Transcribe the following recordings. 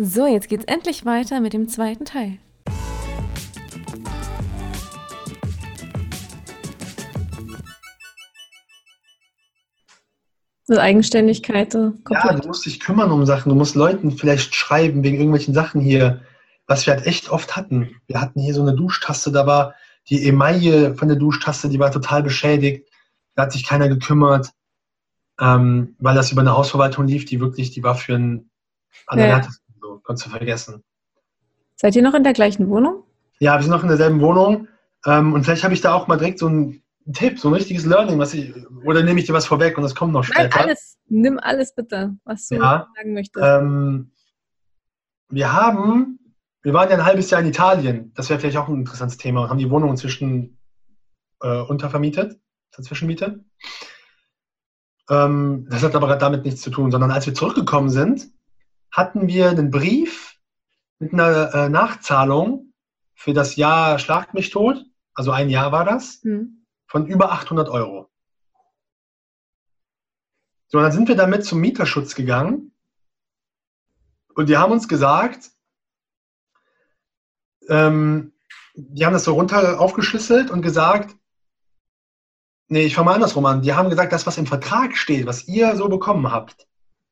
So, jetzt geht's endlich weiter mit dem zweiten Teil. Also Eigenständigkeit. So ja, du musst dich kümmern um Sachen. Du musst Leuten vielleicht schreiben wegen irgendwelchen Sachen hier, was wir halt echt oft hatten. Wir hatten hier so eine Duschtaste, da war die Emaille von der Duschtaste, die war total beschädigt. Da hat sich keiner gekümmert, ähm, weil das über eine Hausverwaltung lief, die wirklich, die war für einen Allerwertesten, konntest du vergessen. Seid ihr noch in der gleichen Wohnung? Ja, wir sind noch in derselben Wohnung. Ähm, und vielleicht habe ich da auch mal direkt so ein Tipp, so ein richtiges Learning, was ich, oder nehme ich dir was vorweg und das kommt noch später? Nein, alles, nimm alles bitte, was du ja, sagen möchtest. Ähm, wir haben, wir waren ja ein halbes Jahr in Italien, das wäre vielleicht auch ein interessantes Thema, und haben die Wohnung inzwischen äh, untervermietet, zur Zwischenmiete. Ähm, das hat aber damit nichts zu tun, sondern als wir zurückgekommen sind, hatten wir einen Brief mit einer äh, Nachzahlung für das Jahr Schlagt mich tot, also ein Jahr war das. Hm von über 800 Euro. So, dann sind wir damit zum Mieterschutz gegangen und die haben uns gesagt, ähm, die haben das so runter aufgeschlüsselt und gesagt, nee, ich fange mal andersrum an. Die haben gesagt, das, was im Vertrag steht, was ihr so bekommen habt,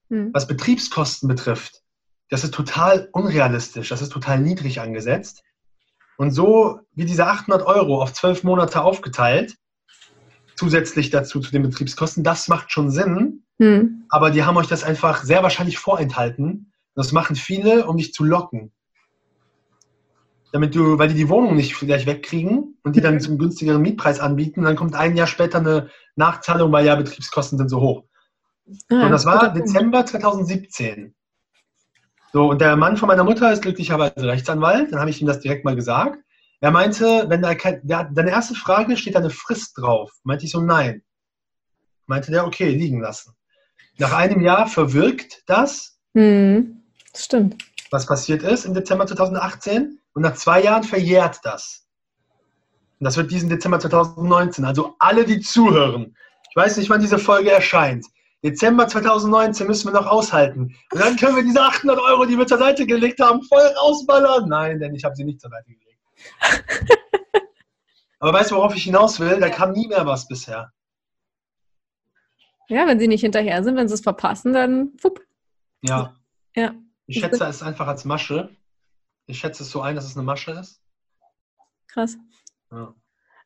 hm. was Betriebskosten betrifft, das ist total unrealistisch, das ist total niedrig angesetzt. Und so wie diese 800 Euro auf zwölf Monate aufgeteilt, zusätzlich dazu zu den Betriebskosten. Das macht schon Sinn, hm. aber die haben euch das einfach sehr wahrscheinlich vorenthalten. Das machen viele, um dich zu locken. Damit du, weil die die Wohnung nicht vielleicht wegkriegen und die dann mhm. zum günstigeren Mietpreis anbieten, dann kommt ein Jahr später eine Nachzahlung, weil ja Betriebskosten sind so hoch. Ah, und das war Dezember 2017. So, und der Mann von meiner Mutter ist glücklicherweise Rechtsanwalt. Dann habe ich ihm das direkt mal gesagt. Er meinte, wenn da kein, der, deine erste Frage steht da eine Frist drauf. Meinte ich so, nein. Meinte der, okay, liegen lassen. Nach einem Jahr verwirkt das. Hm, stimmt. Was passiert ist im Dezember 2018. Und nach zwei Jahren verjährt das. Und das wird diesen Dezember 2019. Also alle, die zuhören. Ich weiß nicht, wann diese Folge erscheint. Dezember 2019 müssen wir noch aushalten. Und dann können wir diese 800 Euro, die wir zur Seite gelegt haben, voll rausballern. Nein, denn ich habe sie nicht zur Seite gelegt. Aber weißt du, worauf ich hinaus will? Da kam nie mehr was bisher. Ja, wenn sie nicht hinterher sind, wenn sie es verpassen, dann fupp. Ja. ja. Ich schätze es einfach als Masche. Ich schätze es so ein, dass es eine Masche ist. Krass. Ja.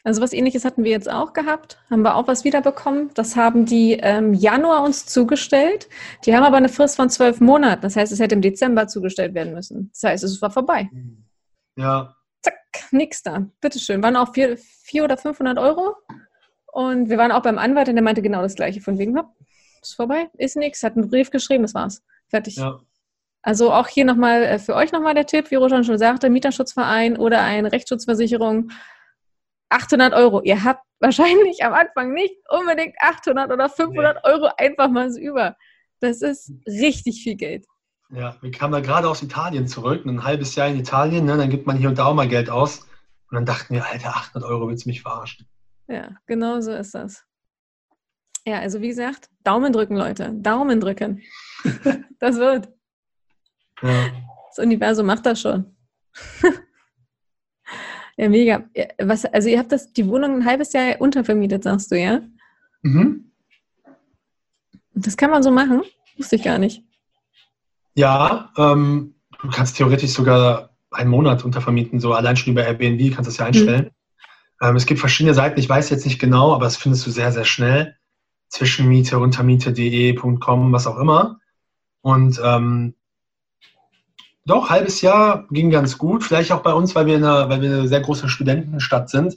Also was ähnliches hatten wir jetzt auch gehabt, haben wir auch was wiederbekommen. Das haben die im ähm, Januar uns zugestellt. Die haben aber eine Frist von zwölf Monaten. Das heißt, es hätte im Dezember zugestellt werden müssen. Das heißt, es war vorbei. Ja, nix da. Bitteschön. Waren auch 400 oder 500 Euro. Und wir waren auch beim Anwalt und der meinte genau das Gleiche. Von wegen, hopp, ist vorbei, ist nichts, hat einen Brief geschrieben, das war's. Fertig. Ja. Also auch hier nochmal äh, für euch nochmal der Tipp, wie Rosan schon sagte, Mieterschutzverein oder eine Rechtsschutzversicherung. 800 Euro. Ihr habt wahrscheinlich am Anfang nicht unbedingt 800 oder 500 nee. Euro einfach mal so über. Das ist richtig viel Geld. Ja, wir kamen da gerade aus Italien zurück, ein halbes Jahr in Italien, ne, dann gibt man hier und da auch mal Geld aus. Und dann dachten wir, Alter, 800 Euro willst du mich verarschen. Ja, genau so ist das. Ja, also wie gesagt, Daumen drücken, Leute. Daumen drücken. das wird. Ja. Das Universum macht das schon. ja, mega. Was, also ihr habt das, die Wohnung ein halbes Jahr untervermietet, sagst du, ja? Mhm. Das kann man so machen? Wusste ich gar nicht. Ja, ähm, du kannst theoretisch sogar einen Monat untervermieten, so allein schon über Airbnb kannst du das ja einstellen. Mhm. Ähm, es gibt verschiedene Seiten, ich weiß jetzt nicht genau, aber das findest du sehr, sehr schnell. Zwischenmiete, untermiete.de.com, was auch immer. Und ähm, doch, halbes Jahr ging ganz gut. Vielleicht auch bei uns, weil wir eine, weil wir eine sehr große Studentenstadt sind,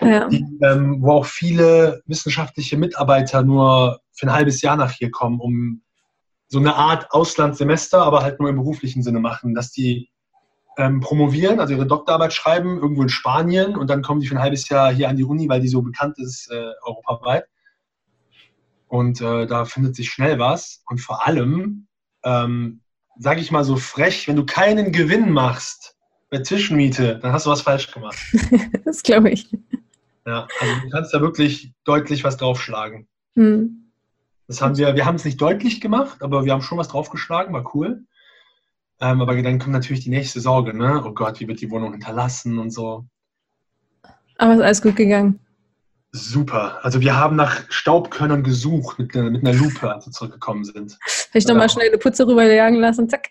ja. die, ähm, wo auch viele wissenschaftliche Mitarbeiter nur für ein halbes Jahr nach hier kommen, um so eine Art Auslandssemester, aber halt nur im beruflichen Sinne machen, dass die ähm, promovieren, also ihre Doktorarbeit schreiben, irgendwo in Spanien und dann kommen die für ein halbes Jahr hier an die Uni, weil die so bekannt ist äh, europaweit. Und äh, da findet sich schnell was. Und vor allem, ähm, sage ich mal so frech, wenn du keinen Gewinn machst bei Zwischenmiete, dann hast du was falsch gemacht. das glaube ich. Ja, also du kannst da wirklich deutlich was draufschlagen. Hm. Das haben wir, wir haben es nicht deutlich gemacht, aber wir haben schon was draufgeschlagen, war cool. Ähm, aber dann kommt natürlich die nächste Sorge, ne? Oh Gott, wie wird die Wohnung hinterlassen und so. Aber ist alles gut gegangen. Super. Also wir haben nach Staubkörnern gesucht mit, mit einer Lupe, als wir zurückgekommen sind. Vielleicht nochmal schnell eine Putze rüberjagen lassen, zack.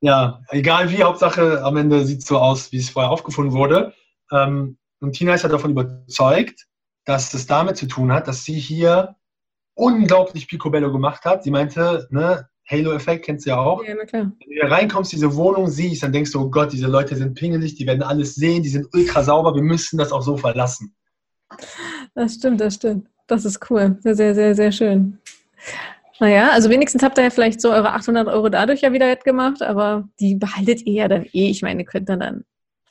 Ja, egal wie, Hauptsache am Ende sieht es so aus, wie es vorher aufgefunden wurde. Ähm, und Tina ist ja davon überzeugt, dass es damit zu tun hat, dass sie hier unglaublich Picobello gemacht hat. Sie meinte, ne, Halo-Effekt kennst du ja auch. Ja, na klar. Wenn du hier reinkommst, diese Wohnung siehst, dann denkst du, oh Gott, diese Leute sind pingelig, die werden alles sehen, die sind ultra sauber, wir müssen das auch so verlassen. Das stimmt, das stimmt. Das ist cool. Sehr, sehr, sehr, sehr schön. Naja, also wenigstens habt ihr ja vielleicht so eure 800 Euro dadurch ja wieder gemacht, aber die behaltet ihr ja dann eh. Ich meine, ihr könnt dann, dann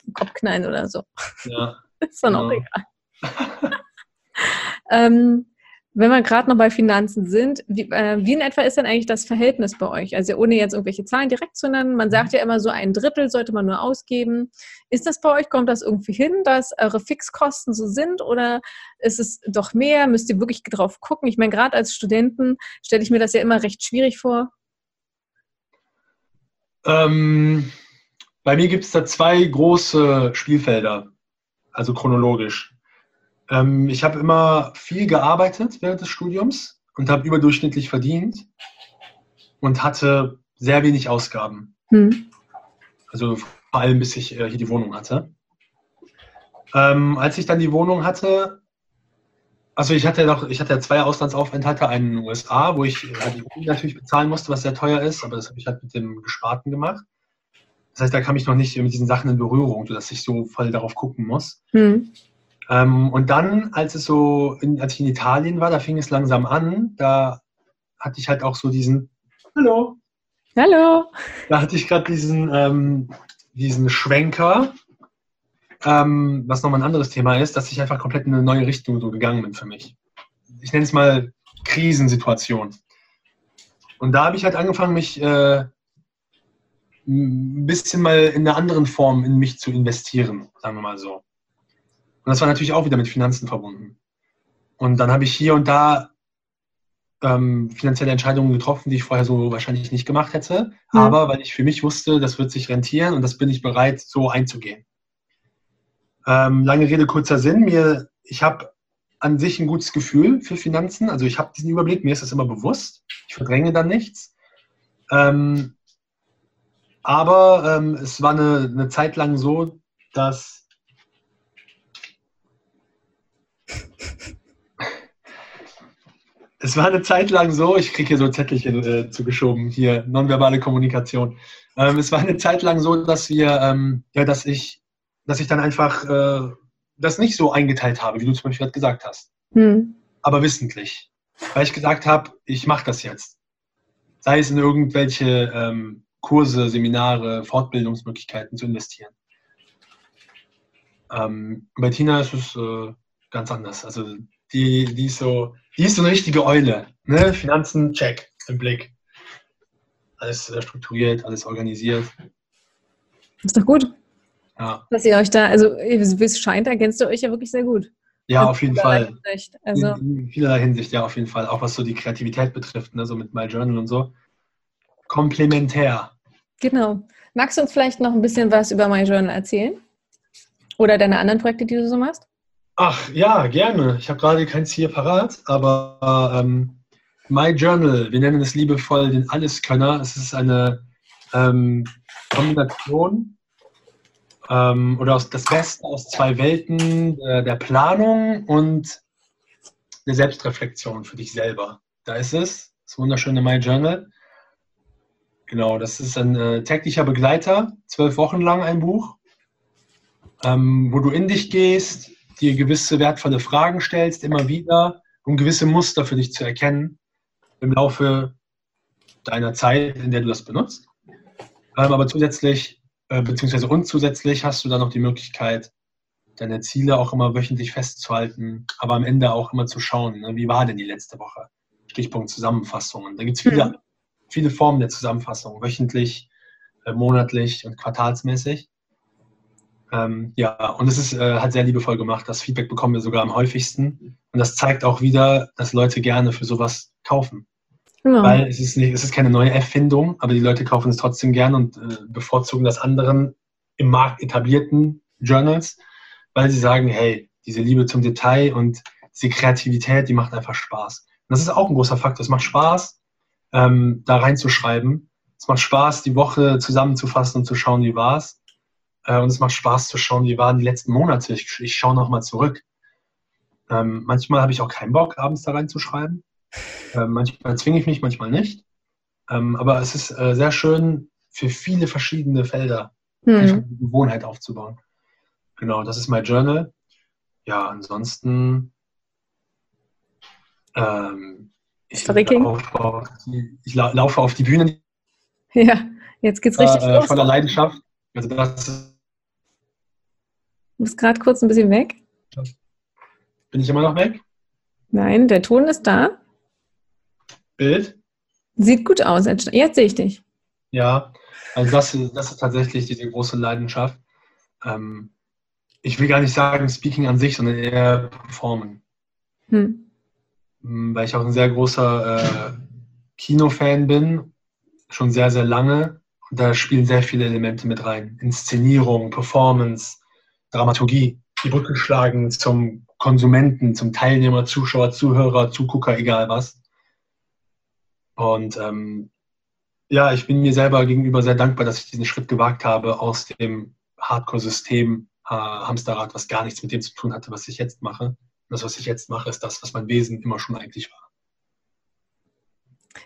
den Kopf knallen oder so. Ja. ist dann genau. auch egal. ähm, wenn wir gerade noch bei Finanzen sind, wie, äh, wie, in etwa ist denn eigentlich das Verhältnis bei euch? Also ohne jetzt irgendwelche Zahlen direkt zu nennen, man sagt ja immer so ein Drittel sollte man nur ausgeben. Ist das bei euch, kommt das irgendwie hin, dass eure Fixkosten so sind oder ist es doch mehr? Müsst ihr wirklich drauf gucken? Ich meine, gerade als Studenten stelle ich mir das ja immer recht schwierig vor. Ähm, bei mir gibt es da zwei große Spielfelder, also chronologisch. Ähm, ich habe immer viel gearbeitet während des Studiums und habe überdurchschnittlich verdient und hatte sehr wenig Ausgaben. Hm. Also vor allem, bis ich äh, hier die Wohnung hatte. Ähm, als ich dann die Wohnung hatte, also ich hatte noch, ich hatte zwei Auslandsaufenthalte, einen in den USA, wo ich äh, die Uni natürlich bezahlen musste, was sehr teuer ist, aber das habe ich halt mit dem Gesparten gemacht. Das heißt, da kam ich noch nicht mit diesen Sachen in Berührung, sodass ich so voll darauf gucken muss. Hm. Ähm, und dann, als es so, in, als ich in Italien war, da fing es langsam an. Da hatte ich halt auch so diesen, hallo. Hallo. Da hatte ich gerade diesen, ähm, diesen Schwenker, ähm, was nochmal ein anderes Thema ist, dass ich einfach komplett in eine neue Richtung so gegangen bin für mich. Ich nenne es mal Krisensituation. Und da habe ich halt angefangen, mich äh, ein bisschen mal in einer anderen Form in mich zu investieren, sagen wir mal so. Und das war natürlich auch wieder mit Finanzen verbunden. Und dann habe ich hier und da ähm, finanzielle Entscheidungen getroffen, die ich vorher so wahrscheinlich nicht gemacht hätte. Ja. Aber weil ich für mich wusste, das wird sich rentieren und das bin ich bereit, so einzugehen. Ähm, lange Rede, kurzer Sinn. Mir, ich habe an sich ein gutes Gefühl für Finanzen. Also ich habe diesen Überblick, mir ist das immer bewusst. Ich verdränge dann nichts. Ähm, aber ähm, es war eine, eine Zeit lang so, dass es war eine Zeit lang so, ich kriege hier so Zettelchen äh, zugeschoben, hier nonverbale Kommunikation. Ähm, es war eine Zeit lang so, dass wir, ähm, ja, dass ich, dass ich dann einfach äh, das nicht so eingeteilt habe, wie du zum Beispiel gerade gesagt hast. Hm. Aber wissentlich. Weil ich gesagt habe, ich mache das jetzt. Sei es in irgendwelche ähm, Kurse, Seminare, Fortbildungsmöglichkeiten zu investieren. Ähm, bei Tina ist es äh, ganz anders. Also die, die ist so, die ist so eine richtige Eule. Ne? Finanzen, check, im Blick. Alles strukturiert, alles organisiert. Ist doch gut. Ja. Dass ihr euch da, also wie es scheint, ergänzt ihr euch ja wirklich sehr gut. Ja, auf jeden Fall. Hinsicht. Also in, in vielerlei Hinsicht, ja, auf jeden Fall. Auch was so die Kreativität betrifft, ne? so mit My Journal und so. Komplementär. Genau. Magst du uns vielleicht noch ein bisschen was über My Journal erzählen? Oder deine anderen Projekte, die du so machst? Ach ja, gerne. Ich habe gerade keins hier parat, aber ähm, My Journal, wir nennen es liebevoll den Alleskönner. Es ist eine ähm, Kombination ähm, oder aus, das Beste aus zwei Welten äh, der Planung und der Selbstreflexion für dich selber. Da ist es, das wunderschöne My Journal. Genau, das ist ein äh, täglicher Begleiter, zwölf Wochen lang ein Buch, ähm, wo du in dich gehst, dir gewisse wertvolle Fragen stellst, immer wieder, um gewisse Muster für dich zu erkennen im Laufe deiner Zeit, in der du das benutzt. Ähm, aber zusätzlich, äh, beziehungsweise und zusätzlich hast du dann noch die Möglichkeit, deine Ziele auch immer wöchentlich festzuhalten, aber am Ende auch immer zu schauen, ne, wie war denn die letzte Woche? Stichpunkt Zusammenfassungen. Da gibt es viele, mhm. viele Formen der Zusammenfassung, wöchentlich, äh, monatlich und quartalsmäßig. Ähm, ja, und es ist äh, halt sehr liebevoll gemacht. Das Feedback bekommen wir sogar am häufigsten. Und das zeigt auch wieder, dass Leute gerne für sowas kaufen. Ja. Weil es ist, nicht, es ist keine neue Erfindung, aber die Leute kaufen es trotzdem gern und äh, bevorzugen das anderen im Markt etablierten Journals, weil sie sagen, hey, diese Liebe zum Detail und diese Kreativität, die macht einfach Spaß. Und das ist auch ein großer Faktor. Es macht Spaß, ähm, da reinzuschreiben. Es macht Spaß, die Woche zusammenzufassen und zu schauen, wie war es. Äh, und es macht Spaß zu schauen, wie waren die letzten Monate. Ich, ich schaue nochmal zurück. Ähm, manchmal habe ich auch keinen Bock, abends da reinzuschreiben. Ähm, manchmal zwinge ich mich, manchmal nicht. Ähm, aber es ist äh, sehr schön, für viele verschiedene Felder hm. eine Gewohnheit aufzubauen. Genau, das ist mein Journal. Ja, ansonsten ähm, ich, laufe auf die, ich laufe auf die Bühne. Ja, jetzt geht's richtig äh, los. Voller Leidenschaft. Also das du bist gerade kurz ein bisschen weg. Bin ich immer noch weg? Nein, der Ton ist da. Bild? Sieht gut aus. Jetzt sehe ich dich. Ja, also das, das ist tatsächlich diese große Leidenschaft. Ähm, ich will gar nicht sagen Speaking an sich, sondern eher Performen. Hm. hm weil ich auch ein sehr großer äh, Kinofan bin, schon sehr, sehr lange. Und da spielen sehr viele Elemente mit rein. Inszenierung, Performance, Dramaturgie, die Brücke schlagen zum Konsumenten, zum Teilnehmer, Zuschauer, Zuhörer, Zugucker, egal was. Und ähm, ja, ich bin mir selber gegenüber sehr dankbar, dass ich diesen Schritt gewagt habe aus dem Hardcore-System äh, Hamsterrad, was gar nichts mit dem zu tun hatte, was ich jetzt mache. Und das, was ich jetzt mache, ist das, was mein Wesen immer schon eigentlich war.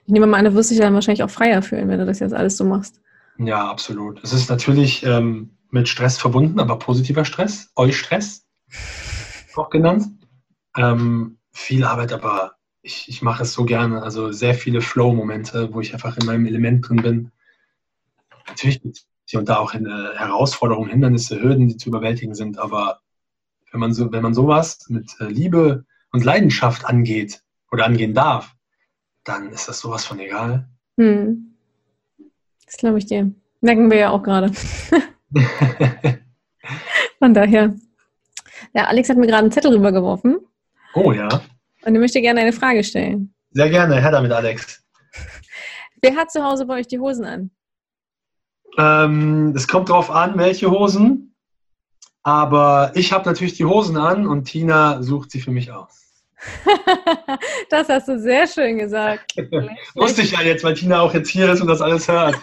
Ich nehme mal an, du wirst dich dann wahrscheinlich auch freier fühlen, wenn du das jetzt alles so machst. Ja, absolut. Es ist natürlich ähm, mit Stress verbunden, aber positiver Stress, Eustress, auch genannt. Ähm, viel Arbeit, aber ich, ich mache es so gerne. Also sehr viele Flow-Momente, wo ich einfach in meinem Element drin bin. Natürlich gibt es hier und da auch äh, Herausforderungen, Hindernisse, Hürden, die zu überwältigen sind, aber wenn man, so, wenn man sowas mit äh, Liebe und Leidenschaft angeht oder angehen darf, dann ist das sowas von egal. Hm. Das glaube ich dir. Merken wir ja auch gerade. von daher. Ja, Alex hat mir gerade einen Zettel rübergeworfen. Oh ja. Und ich möchte gerne eine Frage stellen. Sehr gerne, Herr damit, Alex. Wer hat zu Hause bei euch die Hosen an? Ähm, es kommt drauf an, welche Hosen. Aber ich habe natürlich die Hosen an und Tina sucht sie für mich aus. das hast du sehr schön gesagt. Wusste ich ja jetzt, weil Tina auch jetzt hier ist und das alles hört.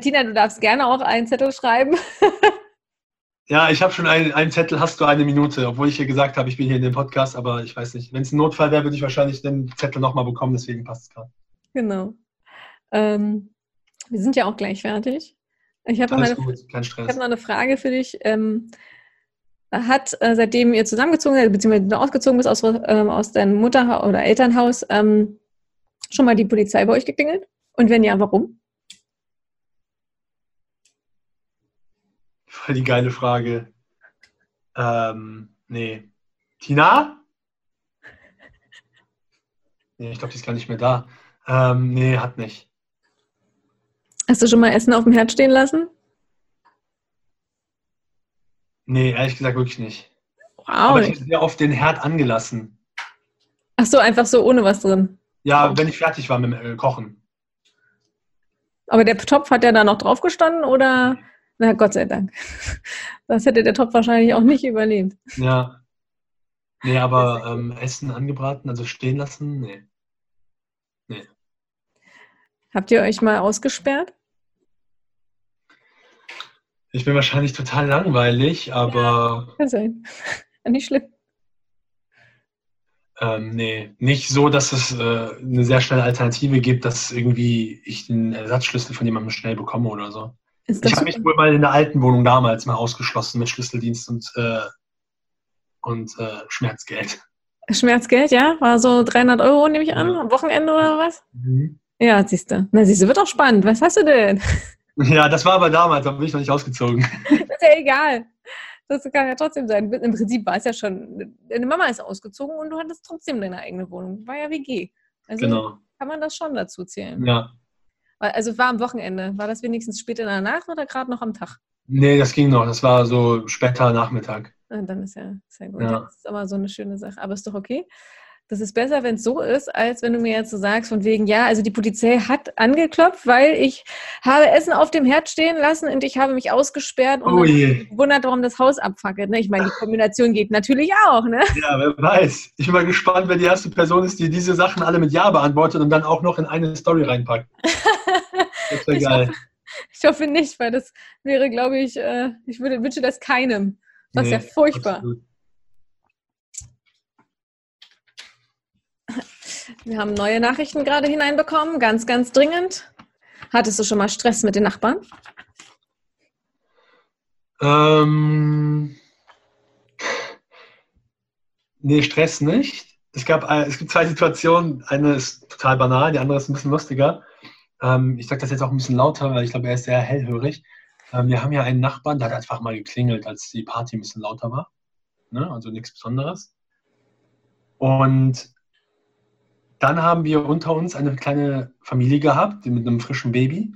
Tina, du darfst gerne auch einen Zettel schreiben. Ja, ich habe schon einen, einen, Zettel, hast du eine Minute, obwohl ich hier gesagt habe, ich bin hier in dem Podcast, aber ich weiß nicht. Wenn es ein Notfall wäre, würde ich wahrscheinlich den Zettel nochmal bekommen, deswegen passt es gerade. Genau. Ähm, wir sind ja auch gleich fertig. Ich habe noch, hab noch, eine Frage für dich. Ähm, hat, äh, seitdem ihr zusammengezogen seid, beziehungsweise du ausgezogen bist aus, ähm, aus deinem Mutter- oder Elternhaus, ähm, schon mal die Polizei bei euch geklingelt? Und wenn ja, warum? Voll die geile Frage. Ähm, nee. Tina? Nee, ich glaube, die ist gar nicht mehr da. Ähm, nee, hat nicht. Hast du schon mal Essen auf dem Herd stehen lassen? Nee, ehrlich gesagt wirklich nicht. Wow. Aber ich habe sehr oft den Herd angelassen. Ach so, einfach so ohne was drin? Ja, wenn ich fertig war mit dem äh, Kochen. Aber der Topf hat ja da noch drauf gestanden oder? Na, Gott sei Dank. Das hätte der Topf wahrscheinlich auch nicht überlebt. Ja. Nee, aber ähm, Essen angebraten, also stehen lassen, nee. Nee. Habt ihr euch mal ausgesperrt? Ich bin wahrscheinlich total langweilig, aber. Ja, kann sein. Nicht schlimm. Ähm, nee, nicht so, dass es äh, eine sehr schnelle Alternative gibt, dass irgendwie ich den Ersatzschlüssel von jemandem schnell bekomme oder so ich habe mich wohl mal in der alten Wohnung damals mal ausgeschlossen mit Schlüsseldienst und, äh, und äh, Schmerzgeld. Schmerzgeld, ja? War so 300 Euro, nehme ich an, am Wochenende oder was? Mhm. Ja, siehst du. Na, siehst du, wird auch spannend. Was hast du denn? Ja, das war aber damals, da bin ich noch nicht ausgezogen. Das ist ja egal. Das kann ja trotzdem sein. Im Prinzip war es ja schon, deine Mama ist ausgezogen und du hattest trotzdem deine eigene Wohnung. War ja WG. Also genau. kann man das schon dazu zählen. Ja. Also war am Wochenende. War das wenigstens später in der Nacht oder gerade noch am Tag? Nee, das ging noch. Das war so später Nachmittag. Ja, dann ist ja sehr gut. Ja. Das ist aber so eine schöne Sache. Aber ist doch okay. Das ist besser, wenn es so ist, als wenn du mir jetzt so sagst, von wegen, ja, also die Polizei hat angeklopft, weil ich habe Essen auf dem Herd stehen lassen und ich habe mich ausgesperrt und oh wundert, warum das Haus abfackelt. Ne? Ich meine, die Kombination geht natürlich auch. Ne? Ja, wer weiß. Ich bin mal gespannt, wer die erste Person ist, die diese Sachen alle mit Ja beantwortet und dann auch noch in eine Story reinpackt. Das wäre geil. Hoffe, ich hoffe nicht, weil das wäre, glaube ich, äh, ich würde, wünsche das keinem. Das nee, ist ja furchtbar. Absolut. Wir haben neue Nachrichten gerade hineinbekommen, ganz, ganz dringend. Hattest du schon mal Stress mit den Nachbarn? Ähm, nee, Stress nicht. Es, gab, äh, es gibt zwei Situationen. Eine ist total banal, die andere ist ein bisschen lustiger. Ähm, ich sage das jetzt auch ein bisschen lauter, weil ich glaube, er ist sehr hellhörig. Ähm, wir haben ja einen Nachbarn, der hat einfach mal geklingelt, als die Party ein bisschen lauter war. Ne? Also nichts Besonderes. Und dann haben wir unter uns eine kleine Familie gehabt, mit einem frischen Baby.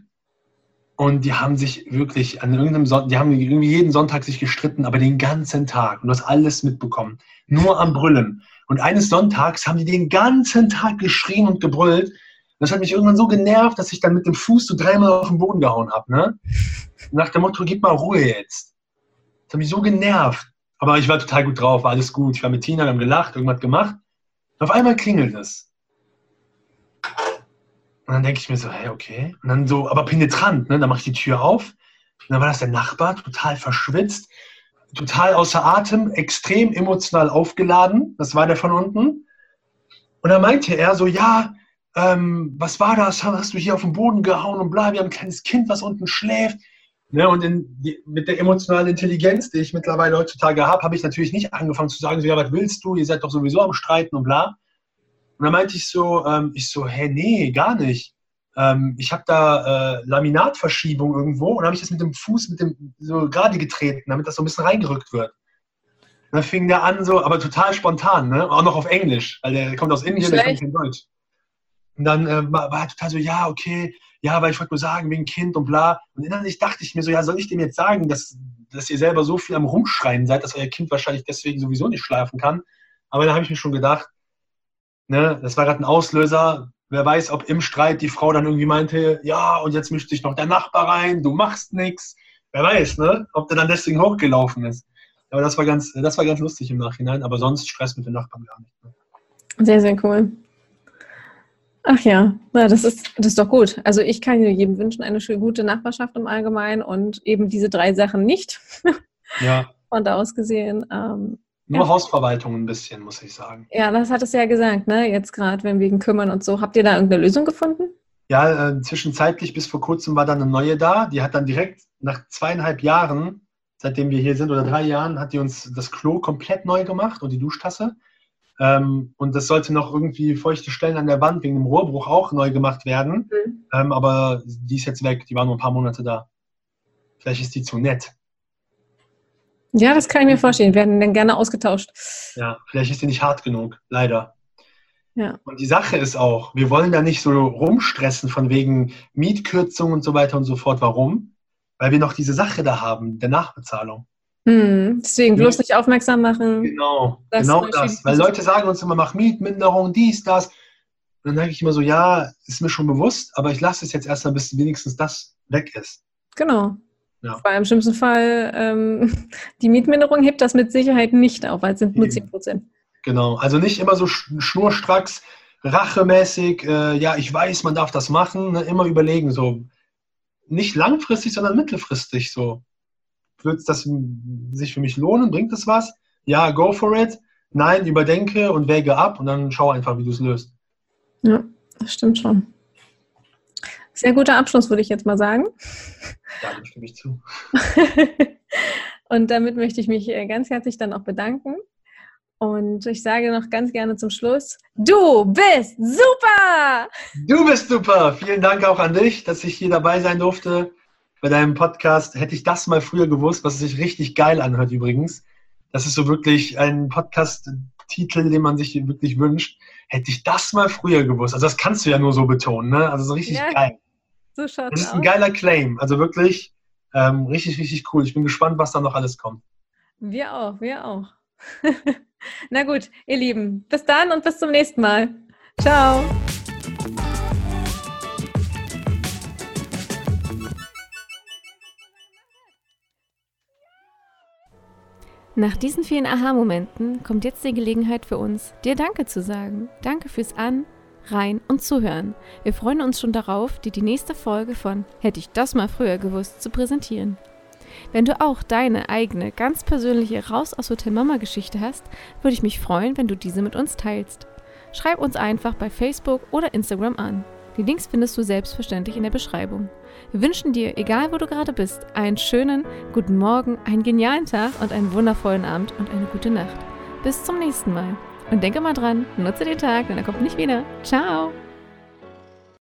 Und die haben sich wirklich an irgendeinem Sonntag, die haben irgendwie jeden Sonntag sich gestritten, aber den ganzen Tag. Und du hast alles mitbekommen. Nur am Brüllen. Und eines Sonntags haben die den ganzen Tag geschrien und gebrüllt. Das hat mich irgendwann so genervt, dass ich dann mit dem Fuß so dreimal auf den Boden gehauen habe. Ne? Nach dem Motto, gib mal Ruhe jetzt. Das hat mich so genervt. Aber ich war total gut drauf, war alles gut. Ich war mit Tina, wir haben gelacht, irgendwas gemacht. Und auf einmal klingelt es. Und dann denke ich mir so, hey, okay. Und dann so, aber penetrant, ne? Dann mache ich die Tür auf. Und dann war das der Nachbar, total verschwitzt, total außer Atem, extrem emotional aufgeladen. Das war der von unten. Und dann meinte er so, ja, ähm, was war das? Hast du hier auf den Boden gehauen und bla, wir haben ein kleines Kind, was unten schläft. Ne, und die, mit der emotionalen Intelligenz, die ich mittlerweile heutzutage habe, habe ich natürlich nicht angefangen zu sagen, so, ja, was willst du? Ihr seid doch sowieso am Streiten und bla. Und dann meinte ich so, ähm, ich so, hä, nee, gar nicht. Ähm, ich habe da äh, Laminatverschiebung irgendwo und habe ich das mit dem Fuß mit dem so gerade getreten, damit das so ein bisschen reingerückt wird. Und dann fing der an so, aber total spontan, ne? Auch noch auf Englisch, weil der kommt aus Indien, der kommt in Deutsch. Und dann äh, war, er total so, ja, okay, ja, weil ich wollte nur sagen, wegen Kind und bla. Und innerlich dachte ich mir so, ja, soll ich dem jetzt sagen, dass, dass ihr selber so viel am Rumschreien seid, dass euer Kind wahrscheinlich deswegen sowieso nicht schlafen kann. Aber da habe ich mir schon gedacht, Ne? Das war gerade ein Auslöser. Wer weiß, ob im Streit die Frau dann irgendwie meinte, ja, und jetzt mischt sich noch der Nachbar rein, du machst nichts. Wer weiß, ne? Ob der dann deswegen hochgelaufen ist. Aber das war ganz, das war ganz lustig im Nachhinein, aber sonst Stress mit den Nachbarn gar nicht. Ne? Sehr, sehr cool. Ach ja, na, das, ist, das ist doch gut. Also ich kann jedem wünschen, eine schöne, gute Nachbarschaft im Allgemeinen und eben diese drei Sachen nicht. Ja. Von da aus gesehen, ähm, nur ja. Hausverwaltung ein bisschen, muss ich sagen. Ja, das hat es ja gesagt, ne? Jetzt gerade, wenn wegen Kümmern und so. Habt ihr da irgendeine Lösung gefunden? Ja, äh, zwischenzeitlich bis vor kurzem war dann eine neue da. Die hat dann direkt nach zweieinhalb Jahren, seitdem wir hier sind, oder drei Jahren, hat die uns das Klo komplett neu gemacht und die Duschtasse. Ähm, und das sollte noch irgendwie feuchte Stellen an der Wand wegen dem Rohrbruch auch neu gemacht werden. Mhm. Ähm, aber die ist jetzt weg. Die war nur ein paar Monate da. Vielleicht ist die zu nett. Ja, das kann ich mir vorstellen. Werden dann gerne ausgetauscht. Ja, vielleicht ist sie nicht hart genug, leider. Ja. Und die Sache ist auch, wir wollen da nicht so rumstressen von wegen Mietkürzung und so weiter und so fort. Warum? Weil wir noch diese Sache da haben, der Nachbezahlung. Hm, deswegen bloß nicht aufmerksam machen. Genau, genau das. Weil Leute sagen uns immer, mach Mietminderung, dies, das. Und dann sage ich immer so, ja, ist mir schon bewusst, aber ich lasse es jetzt erstmal, bis wenigstens das weg ist. Genau. Ja. Weil im schlimmsten Fall ähm, die Mietminderung hebt das mit Sicherheit nicht auf, weil es sind nur 10 Prozent. Genau, also nicht immer so schnurstracks, rachemäßig, äh, ja, ich weiß, man darf das machen, ne? immer überlegen, so nicht langfristig, sondern mittelfristig so. Wird das sich für mich lohnen? Bringt es was? Ja, go for it. Nein, überdenke und wäge ab und dann schau einfach, wie du es löst. Ja, das stimmt schon. Sehr guter Abschluss, würde ich jetzt mal sagen. Ja, da stimme ich zu. und damit möchte ich mich äh, ganz herzlich dann auch bedanken. Und ich sage noch ganz gerne zum Schluss, du bist super! Du bist super! Vielen Dank auch an dich, dass ich hier dabei sein durfte bei deinem Podcast. Hätte ich das mal früher gewusst, was sich richtig geil anhört übrigens. Das ist so wirklich ein Podcast-Titel, den man sich wirklich wünscht. Hätte ich das mal früher gewusst. Also das kannst du ja nur so betonen, ne? Also so richtig ja. geil. So schaut's das ist ein geiler Claim. Also wirklich ähm, richtig, richtig cool. Ich bin gespannt, was da noch alles kommt. Wir auch, wir auch. Na gut, ihr Lieben, bis dann und bis zum nächsten Mal. Ciao. Nach diesen vielen Aha-Momenten kommt jetzt die Gelegenheit für uns, dir Danke zu sagen. Danke fürs An, Rein und Zuhören. Wir freuen uns schon darauf, dir die nächste Folge von Hätte ich das mal früher gewusst zu präsentieren. Wenn du auch deine eigene, ganz persönliche Raus aus Hotel Mama Geschichte hast, würde ich mich freuen, wenn du diese mit uns teilst. Schreib uns einfach bei Facebook oder Instagram an. Die Links findest du selbstverständlich in der Beschreibung. Wir wünschen dir, egal wo du gerade bist, einen schönen guten Morgen, einen genialen Tag und einen wundervollen Abend und eine gute Nacht. Bis zum nächsten Mal. Und denke mal dran, nutze den Tag, denn er kommt nicht wieder. Ciao!